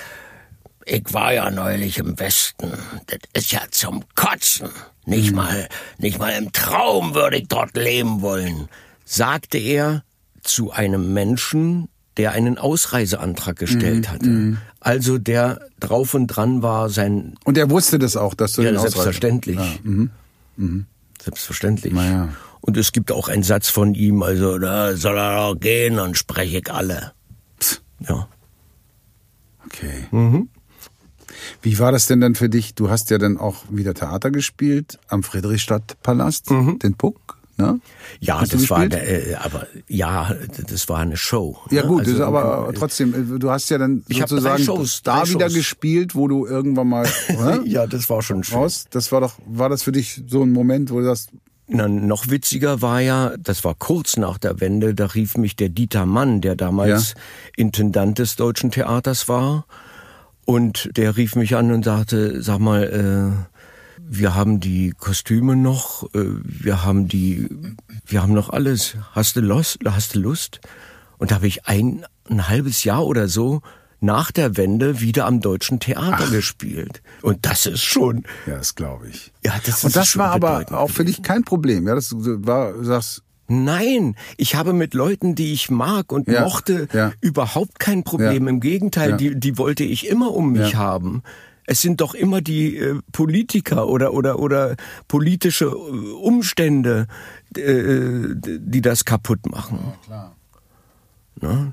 ich war ja neulich im Westen. Das ist ja zum Kotzen. Nicht Mhm. mal, nicht mal im Traum würde ich dort leben wollen, sagte er zu einem Menschen, der einen Ausreiseantrag gestellt hatte. Also der drauf und dran war, sein und er wusste das auch, dass du ja, den selbstverständlich. Ja, mhm. Selbstverständlich. Na ja. Und es gibt auch einen Satz von ihm, also da soll er doch gehen, dann spreche ich alle. Psst, Ja. Okay. Mhm. Wie war das denn dann für dich? Du hast ja dann auch wieder Theater gespielt am Friedrichstadtpalast, den Puck, ne? Mhm. Ja, Hast das war, äh, aber ja, das war eine Show. Ja ne? gut, Also, aber äh, trotzdem, du hast ja dann sozusagen Shows, da drei wieder Shows. gespielt, wo du irgendwann mal oder? [laughs] Ja, das war schon schön. raus. Das war doch, war das für dich so ein Moment, wo du sagst, Na, noch witziger war ja, das war kurz nach der Wende, da rief mich der Dieter Mann, der damals Intendant des Deutschen Theaters war, und der rief mich an und sagte, sag mal, äh, wir haben die Kostüme noch, äh, wir haben die, wir haben noch alles. Hast du Lust? Hast du Lust? Und da habe ich ein, ein halbes Jahr oder so nach der Wende wieder am Deutschen Theater gespielt. Und das ist schon, ja, das glaube ich. ja, das ist Und das war aber auch für dich kein Problem, ja, das war, sagst, Nein, ich habe mit Leuten, die ich mag und Ja, mochte, ja. überhaupt kein Problem. Ja. Im Gegenteil, die, die wollte ich immer um mich haben. Es sind doch immer die äh, Politiker oder oder oder politische äh, Umstände, äh, die das kaputt machen.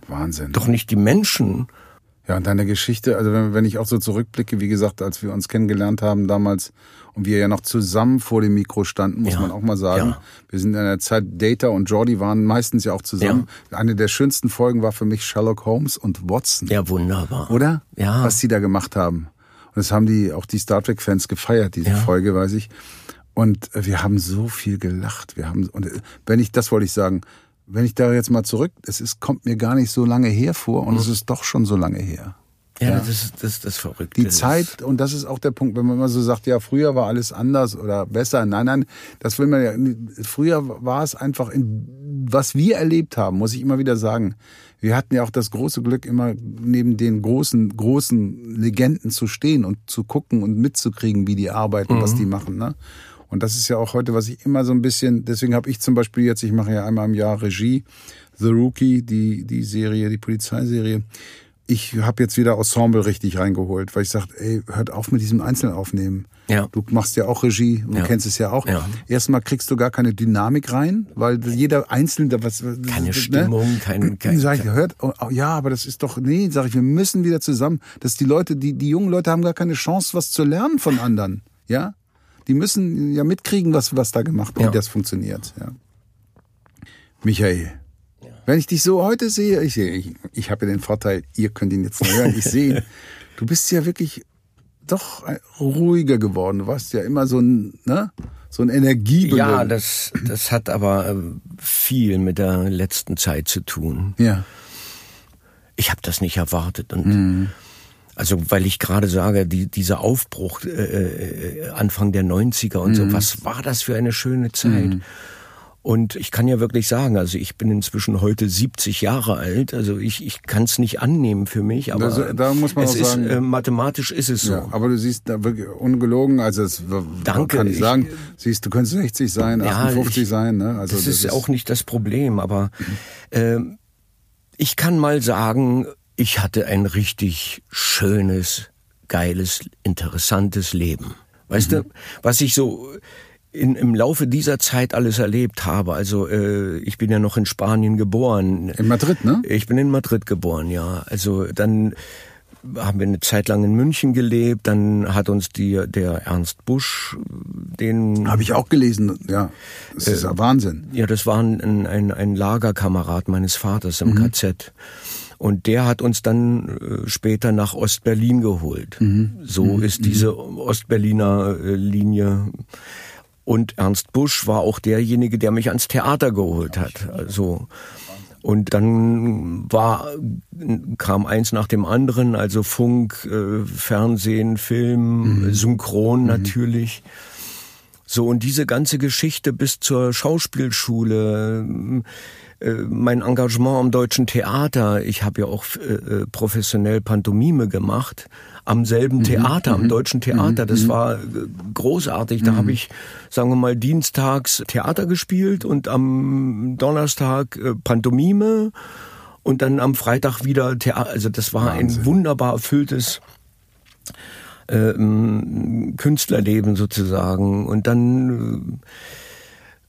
Wahnsinn. Doch nicht die Menschen. Ja, und deine Geschichte, also wenn, wenn ich auch so zurückblicke, wie gesagt, als wir uns kennengelernt haben damals und wir ja noch zusammen vor dem Mikro standen, muss Ja. man auch mal sagen. Ja. Wir sind in der Zeit, Data und Jordi waren meistens ja auch zusammen. Eine der schönsten Folgen war für mich Sherlock Holmes und Watson. Ja, wunderbar. Oder? Ja. Was die da gemacht haben. Und das haben die, auch die Star Trek-Fans gefeiert, diese Ja. Folge, weiß ich. Und äh, wir haben so viel gelacht. Wir haben, und äh, wenn ich, das wollte ich sagen, wenn ich da jetzt mal zurück, es ist, kommt mir gar nicht so lange her vor und es ist doch schon so lange her. Ja, das ist das, das Verrückte. Die Zeit, und das ist auch der Punkt, wenn man immer so sagt, ja, früher war alles anders oder besser. Nein, nein, das will man ja. Früher war es einfach, in, was wir erlebt haben, muss ich immer wieder sagen. Wir hatten ja auch das große Glück, immer neben den großen, großen Legenden zu stehen und zu gucken und mitzukriegen, wie die arbeiten, was die machen. Ne? Und das ist ja auch heute, was ich immer so ein bisschen, deswegen habe ich zum Beispiel jetzt, ich mache ja einmal im Jahr Regie, The Rookie, die, die Serie, die Polizeiserie. Ich habe jetzt wieder Ensemble richtig reingeholt, weil ich sage, ey, hört auf mit diesem Einzelaufnehmen. Ja. Du machst ja auch Regie, du Ja. kennst es ja auch. Ja. Erstmal kriegst du gar keine Dynamik rein, weil jeder Einzelne, was, Keine ne? Stimmung, kein- kein- sag ich, hört, oh, oh, ja, aber das ist doch, nee, sag ich, wir müssen wieder zusammen. Dass die Leute, die, die jungen Leute haben gar keine Chance, was zu lernen von anderen, ja? Die müssen ja mitkriegen, was, was da gemacht wird, Ja. wie das funktioniert, ja. Michael. Wenn ich dich so heute sehe, ich, sehe- ich, ich habe ja den Vorteil, ihr könnt ihn jetzt nur hören, ich sehe, [laughs] du bist ja wirklich doch ein- ruhiger geworden. Du warst ja immer so ein, ne, so ein Energiebündel. Ja, das, das hat aber äh, viel mit der letzten Zeit zu tun. Ja. Ich habe das nicht erwartet und Mhm. Also weil ich gerade sage, die, dieser Aufbruch äh, äh, Anfang der 90er und Mhm. so, was war das für eine schöne Zeit? Und ich kann ja wirklich sagen, also ich bin inzwischen heute 70 Jahre alt, also ich, ich kann es nicht annehmen für mich, aber Da- da muss man es ist, sagen- äh, mathematisch ist es so. Ja, aber du siehst da wirklich ungelogen, also es w- Danke, kann ich ich- sagen, siehst du könntest 60 sein, Ja, 58 ich- sein, ne? Also das, ist auch nicht das Problem, aber ähm, ich kann mal sagen, ich hatte ein richtig schönes, geiles, interessantes Leben. Weißt Mhm. du, was ich so in, im Laufe dieser Zeit alles erlebt habe. Also äh, ich bin ja noch in Spanien geboren. in Madrid, ne? Ich bin in Madrid geboren, ja. Also dann haben wir eine Zeit lang in München gelebt, dann hat uns die, der Ernst Busch, den Habe ich auch gelesen, ja. Das ist Äh, ja Wahnsinn. ja, das war ein, ein, ein Lagerkamerad meines Vaters im KZ. Und der hat uns dann äh, später nach Ostberlin geholt. So ist diese Ostberliner äh, Linie. Und Ernst Busch war auch derjenige, der mich ans Theater geholt hat. Also und dann war kam eins nach dem anderen, also Funk, äh, Fernsehen, Film, Synchron natürlich. So, und diese ganze Geschichte bis zur Schauspielschule, äh, mein Engagement am Deutschen Theater, ich habe ja auch äh, äh, professionell Pantomime gemacht, am selben Theater, am Deutschen Theater, das war großartig. Da habe ich, sagen wir mal, dienstags Theater gespielt und am Donnerstag äh, Pantomime und dann am Freitag wieder Theater. Also das war ein wunderbar erfülltes ähm, Künstlerleben sozusagen. Und dann äh,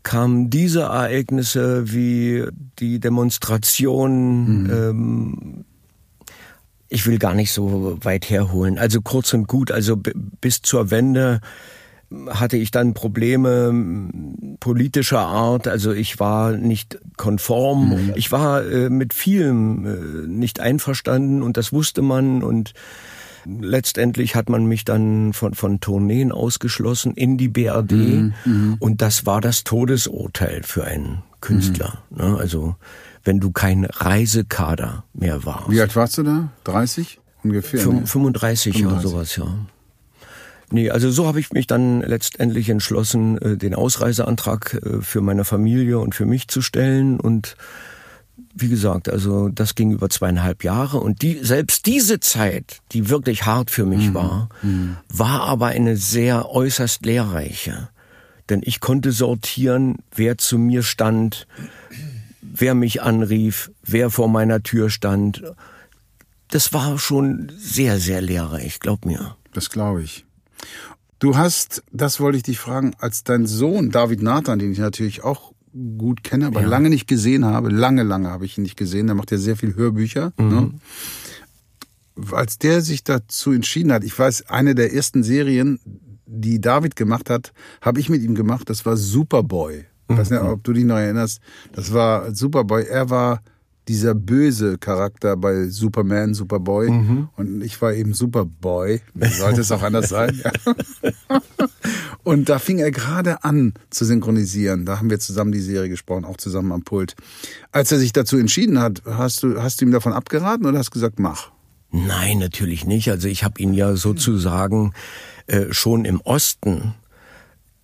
kamen diese Ereignisse wie die Demonstration. Ähm, ich will gar nicht so weit herholen. Also kurz und gut, also bis zur Wende hatte ich dann Probleme politischer Art. Also ich war nicht konform. Ich war äh, mit vielem äh, nicht einverstanden und das wusste man und Letztendlich hat man mich dann von, von Tourneen ausgeschlossen in die BRD und das war das Todesurteil für einen Künstler. Ne? Also wenn du kein Reisekader mehr warst. Wie alt warst du da? 30 ungefähr? Fün- ne? 35, oder 35. sowas, ja. Nee, also so habe ich mich dann letztendlich entschlossen, äh, den Ausreiseantrag äh, für meine Familie und für mich zu stellen und wie gesagt, also das ging über zweieinhalb Jahre und die, selbst diese Zeit, die wirklich hart für mich war, war aber eine sehr äußerst lehrreiche. Denn ich konnte sortieren, wer zu mir stand, wer mich anrief, wer vor meiner Tür stand. Das war schon sehr, sehr lehrreich, glaub mir. Das glaube ich. Du hast, das wollte ich dich fragen, als dein Sohn David Nathan, den ich natürlich auch gut kenne, aber Ja. lange nicht gesehen habe, lange, lange habe ich ihn nicht gesehen, der macht ja sehr viel Hörbücher. Ne? Als der sich dazu entschieden hat, ich weiß, eine der ersten Serien, die David gemacht hat, habe ich mit ihm gemacht, das war Superboy. Ich weiß nicht, ob du dich noch erinnerst. Das war Superboy. Er war dieser böse Charakter bei Superman, Superboy. Und ich war eben Superboy. Sollte es auch anders sein? [laughs] Und da fing er gerade an zu synchronisieren. Da haben wir zusammen die Serie gesprochen, auch zusammen am Pult. Als er sich dazu entschieden hat, hast du, hast du ihm davon abgeraten oder hast gesagt, mach? Nein, natürlich nicht. Also ich habe ihn ja sozusagen äh, schon im Osten,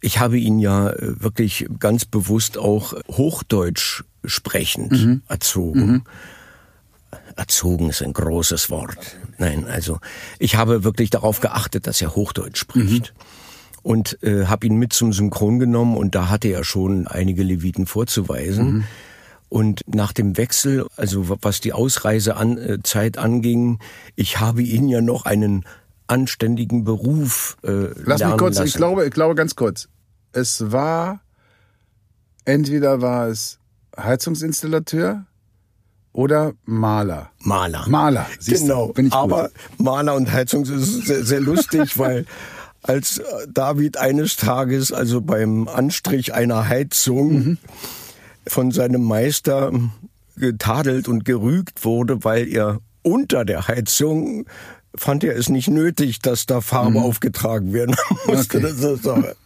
ich habe ihn ja äh, wirklich ganz bewusst auch Hochdeutsch sprechend erzogen. Erzogen ist ein großes Wort. Nein, also ich habe wirklich darauf geachtet, dass er Hochdeutsch spricht. Und äh, habe ihn mit zum Synchron genommen und da hatte er schon einige Leviten vorzuweisen. Und nach dem Wechsel, also was die Ausreisezeit anging, ich habe ihn ja noch einen anständigen Beruf äh, Lass mich kurz, lassen. ich glaube, ich glaube ganz kurz. Es war, entweder war es Heizungsinstallateur oder Maler. Maler. Maler, siehst du, genau. bin ich gut. Aber Maler und Heizung ist sehr, sehr lustig, weil als äh, David eines Tages, also beim Anstrich einer Heizung, Mhm. von seinem Meister getadelt und gerügt wurde, weil er unter der Heizung fand er es nicht nötig, dass da Farbe aufgetragen werden [laughs] musste. Mhm. Okay. Das ist.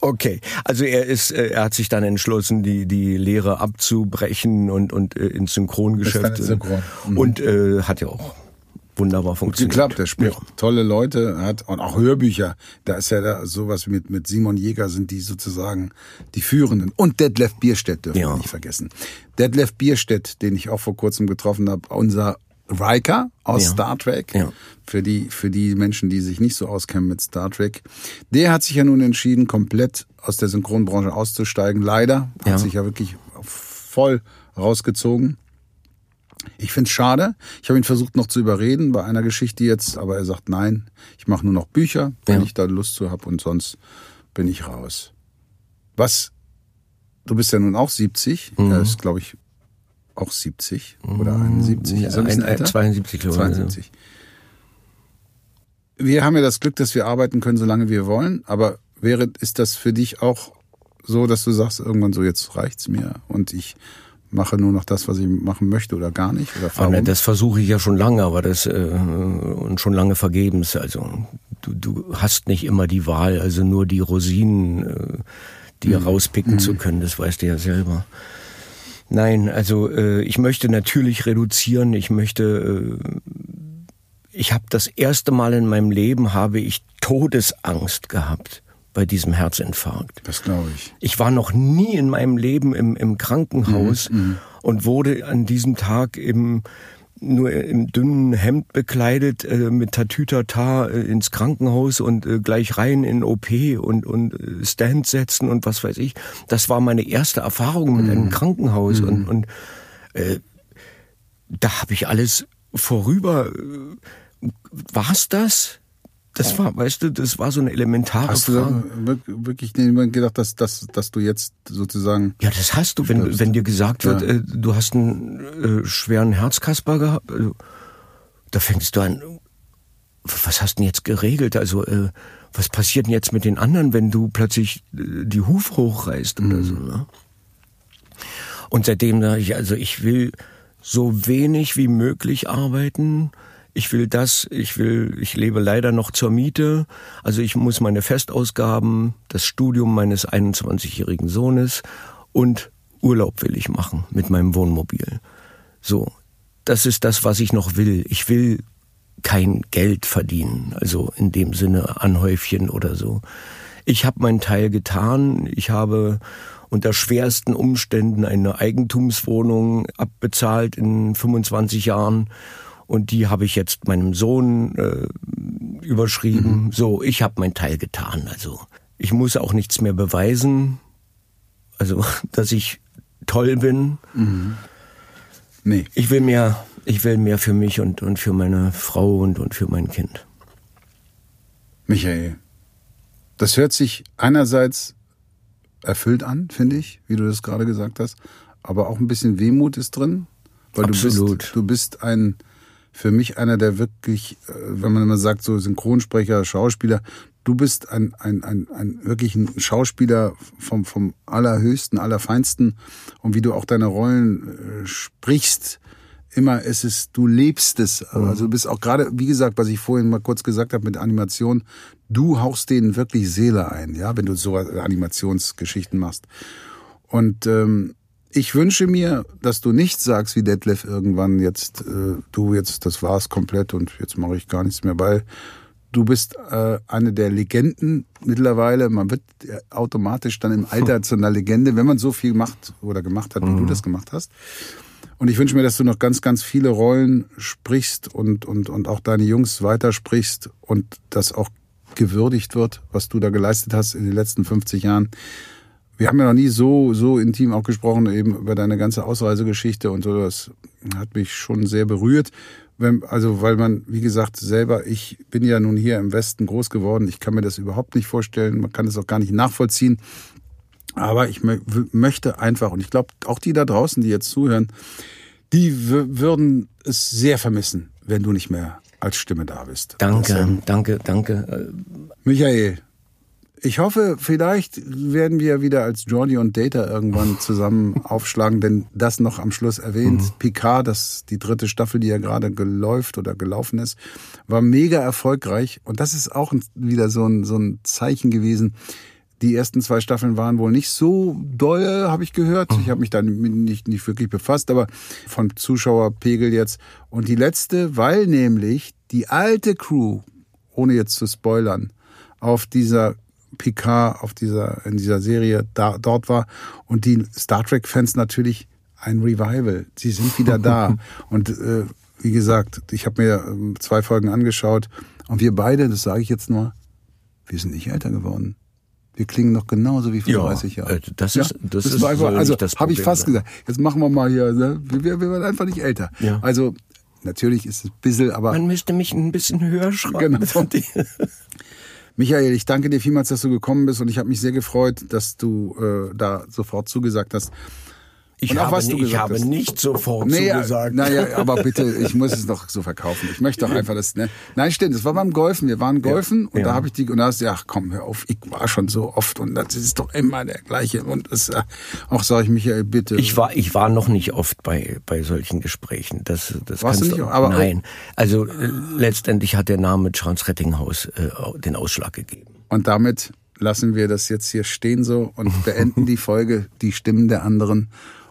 Okay, also er ist, äh, er hat sich dann entschlossen, die die Lehre abzubrechen und und äh, ins Synchrongeschäft Synchron. Mhm. und äh, hat ja auch wunderbar funktioniert. geklappt. Der spricht Ja. tolle Leute, hat und auch Hörbücher. Da ist ja da sowas wie mit mit Simon Jäger sind die sozusagen die führenden und Detlef Bierstedt dürfen Ja. wir nicht vergessen. Detlef Bierstedt, den ich auch vor kurzem getroffen habe, unser Riker aus Ja. Star Trek. Ja. Für die für die Menschen, die sich nicht so auskennen mit Star Trek, der hat sich ja nun entschieden, komplett aus der Synchronbranche auszusteigen. Leider hat Ja. sich ja wirklich voll rausgezogen. Ich find's schade. Ich habe ihn versucht noch zu überreden bei einer Geschichte jetzt, aber er sagt nein, ich mache nur noch Bücher, wenn ich da Lust zu habe und sonst bin ich raus. Was? Du bist ja nun auch 70, Mhm. er ist glaube ich auch 70 oder 71, ist er ein ein- ein- älter? 72 glaube ich, 72. Wir haben ja das Glück, dass wir arbeiten können, solange wir wollen, aber wäre ist das für dich auch so, dass du sagst irgendwann so jetzt reicht's mir und ich mache nur noch das, was ich machen möchte oder gar nicht oder warum? ne, das versuche ich ja schon lange, aber das äh, und schon lange vergebens. Also du, du hast nicht immer die Wahl, also nur die Rosinen äh, dir Mhm. rauspicken zu können, das weißt du ja selber. Nein, also äh, ich möchte natürlich reduzieren. Ich möchte. Äh, ich habe das erste Mal in meinem Leben habe ich Todesangst gehabt bei diesem Herzinfarkt. Das glaube ich. Ich war noch nie in meinem Leben im, im Krankenhaus und wurde an diesem Tag im nur im dünnen Hemd bekleidet äh, mit Tatütata äh, ins Krankenhaus und äh, gleich rein in OP und und äh, Stand setzen und was weiß ich. Das war meine erste Erfahrung mit einem Krankenhaus und und äh, da habe ich alles vorüber. Äh, war's das? Das war, weißt du, das war so eine elementare Hast du Frage. wirk- wirklich nicht gedacht, dass, dass, dass du jetzt sozusagen Ja, das hast du, wenn, wenn dir gesagt wird, Ja. äh, du hast einen äh, schweren Herzkasper gehabt, also, da fängst du an, was hast du denn jetzt geregelt? Also, äh, was passiert denn jetzt mit den anderen, wenn du plötzlich äh, die Hufe hochreißt oder so, ne? Und seitdem sage ich, also ich will so wenig wie möglich arbeiten. Ich will das, ich will, ich lebe leider noch zur Miete. Also ich muss meine Festausgaben, das Studium meines 21-jährigen Sohnes und Urlaub will ich machen mit meinem Wohnmobil. So. Das ist das, was ich noch will. Ich will kein Geld verdienen, also in dem Sinne Anhäufchen oder so. Ich habe meinen Teil getan. Ich habe unter schwersten Umständen eine Eigentumswohnung abbezahlt in 25 Jahren und die habe ich jetzt meinem Sohn äh, überschrieben. So, ich habe meinen Teil getan. Also Ich muss auch nichts mehr beweisen. Also, [laughs] dass ich toll bin. Mhm. Nee. Ich will mehr, ich will mehr für mich und, und für meine Frau und, und für mein Kind. Michael, das hört sich einerseits erfüllt an, finde ich, wie du das gerade gesagt hast, aber auch ein bisschen Wehmut ist drin, weil Absolut. du bist, du bist ein für mich einer der wirklich, äh, wenn man immer sagt, so Synchronsprecher, Schauspieler, du bist ein, ein, ein, ein wirklich ein Schauspieler vom, vom allerhöchsten, allerfeinsten und wie du auch deine Rollen äh, sprichst, immer es ist, du lebst es. Also du bist auch gerade, wie gesagt, was ich vorhin mal kurz gesagt habe mit Animation, du haust denen wirklich Seele ein, ja, wenn du so Animationsgeschichten machst. Und ähm, ich wünsche mir, dass du nicht sagst wie Detlef irgendwann jetzt, äh, du jetzt, das war's komplett und jetzt mache ich gar nichts mehr, weil du bist äh, eine der Legenden mittlerweile. Man wird automatisch dann im Alter [laughs] zu einer Legende, wenn man so viel macht oder gemacht hat, wie du das gemacht hast. Und ich wünsche mir, dass du noch ganz, ganz viele Rollen sprichst und, und, und auch deine Jungs weitersprichst und das auch gewürdigt wird, was du da geleistet hast in den letzten 50 Jahren. Wir haben ja noch nie so, so intim auch gesprochen, eben über deine ganze Ausreisegeschichte und so. Das hat mich schon sehr berührt. Wenn, also, weil man, wie gesagt, selber, ich bin ja nun hier im Westen groß geworden. Ich kann mir das überhaupt nicht vorstellen. Man kann es auch gar nicht nachvollziehen. Aber ich mö möchte einfach, und ich glaube, auch die da draußen, die jetzt zuhören, die würden es sehr vermissen, wenn du nicht mehr als Stimme da bist. Danke, ähm, danke, danke. Michael, ich hoffe, vielleicht werden wir wieder als Jordi und Data irgendwann zusammen [laughs] aufschlagen, denn das noch am Schluss erwähnt. Picard, das die dritte Staffel, die ja gerade geläuft oder gelaufen ist, war mega erfolgreich und das ist auch wieder so ein, so ein Zeichen gewesen. Die ersten zwei Staffeln waren wohl nicht so doll, habe ich gehört. Ich habe mich da nicht, nicht wirklich befasst, aber von Zuschauerpegel jetzt. Und die letzte, weil nämlich die alte Crew, ohne jetzt zu spoilern, auf dieser Picard, auf dieser, in dieser Serie da, dort war und die Star Trek-Fans natürlich ein Revival. Sie sind wieder da. [laughs] und äh, wie gesagt, ich habe mir ähm, zwei Folgen angeschaut und wir beide, das sage ich jetzt nur, wir sind nicht älter geworden. Wir klingen noch genauso wie vor Ja, 30 Jahren. äh, das ist- das ist- einfach, also habe ich fast gesagt. Jetzt machen wir mal hier, ne? wir, wir, wir werden einfach nicht älter. Ja. Also natürlich ist es ein bisschen, aber Man müsste mich ein bisschen höher schreiben. Genau. [laughs] [laughs] Michael, ich danke dir vielmals, dass du gekommen bist und ich habe mich sehr gefreut, dass du äh, da sofort zugesagt hast. Ich, Und auch habe, was du nicht, ich gesagt habe hast. nicht sofort Nee, zugesagt. naja, aber bitte, ich muss es doch so verkaufen. Ich möchte doch einfach das, ne? Nein, stimmt, das war beim Golfen. Wir waren Golfen und ja. da habe ich die, und da hast du, ach komm, hör auf, ich war schon so oft und das ist doch immer der gleiche. Und das, äh, auch sage ich, Michael, bitte. Ich war, ich war noch nicht oft bei, bei solchen Gesprächen. Das, das Warst du nicht? Aber- nein. Also äh, letztendlich hat der Name Charles Rettinghaus äh, den Ausschlag gegeben. Und damit lassen wir das jetzt hier stehen so und beenden die Folge, die Stimmen der anderen.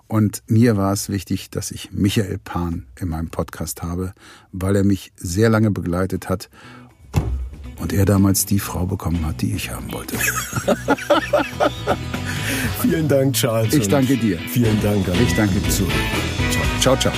Und mir war es wichtig, dass ich Michael Pan in meinem Podcast habe, weil er mich sehr lange begleitet hat und er damals die Frau bekommen hat, die ich haben wollte. [laughs] Vielen Dank, Charles. Ich danke dir. Vielen Dank. Ich danke dir. Ciao, ciao.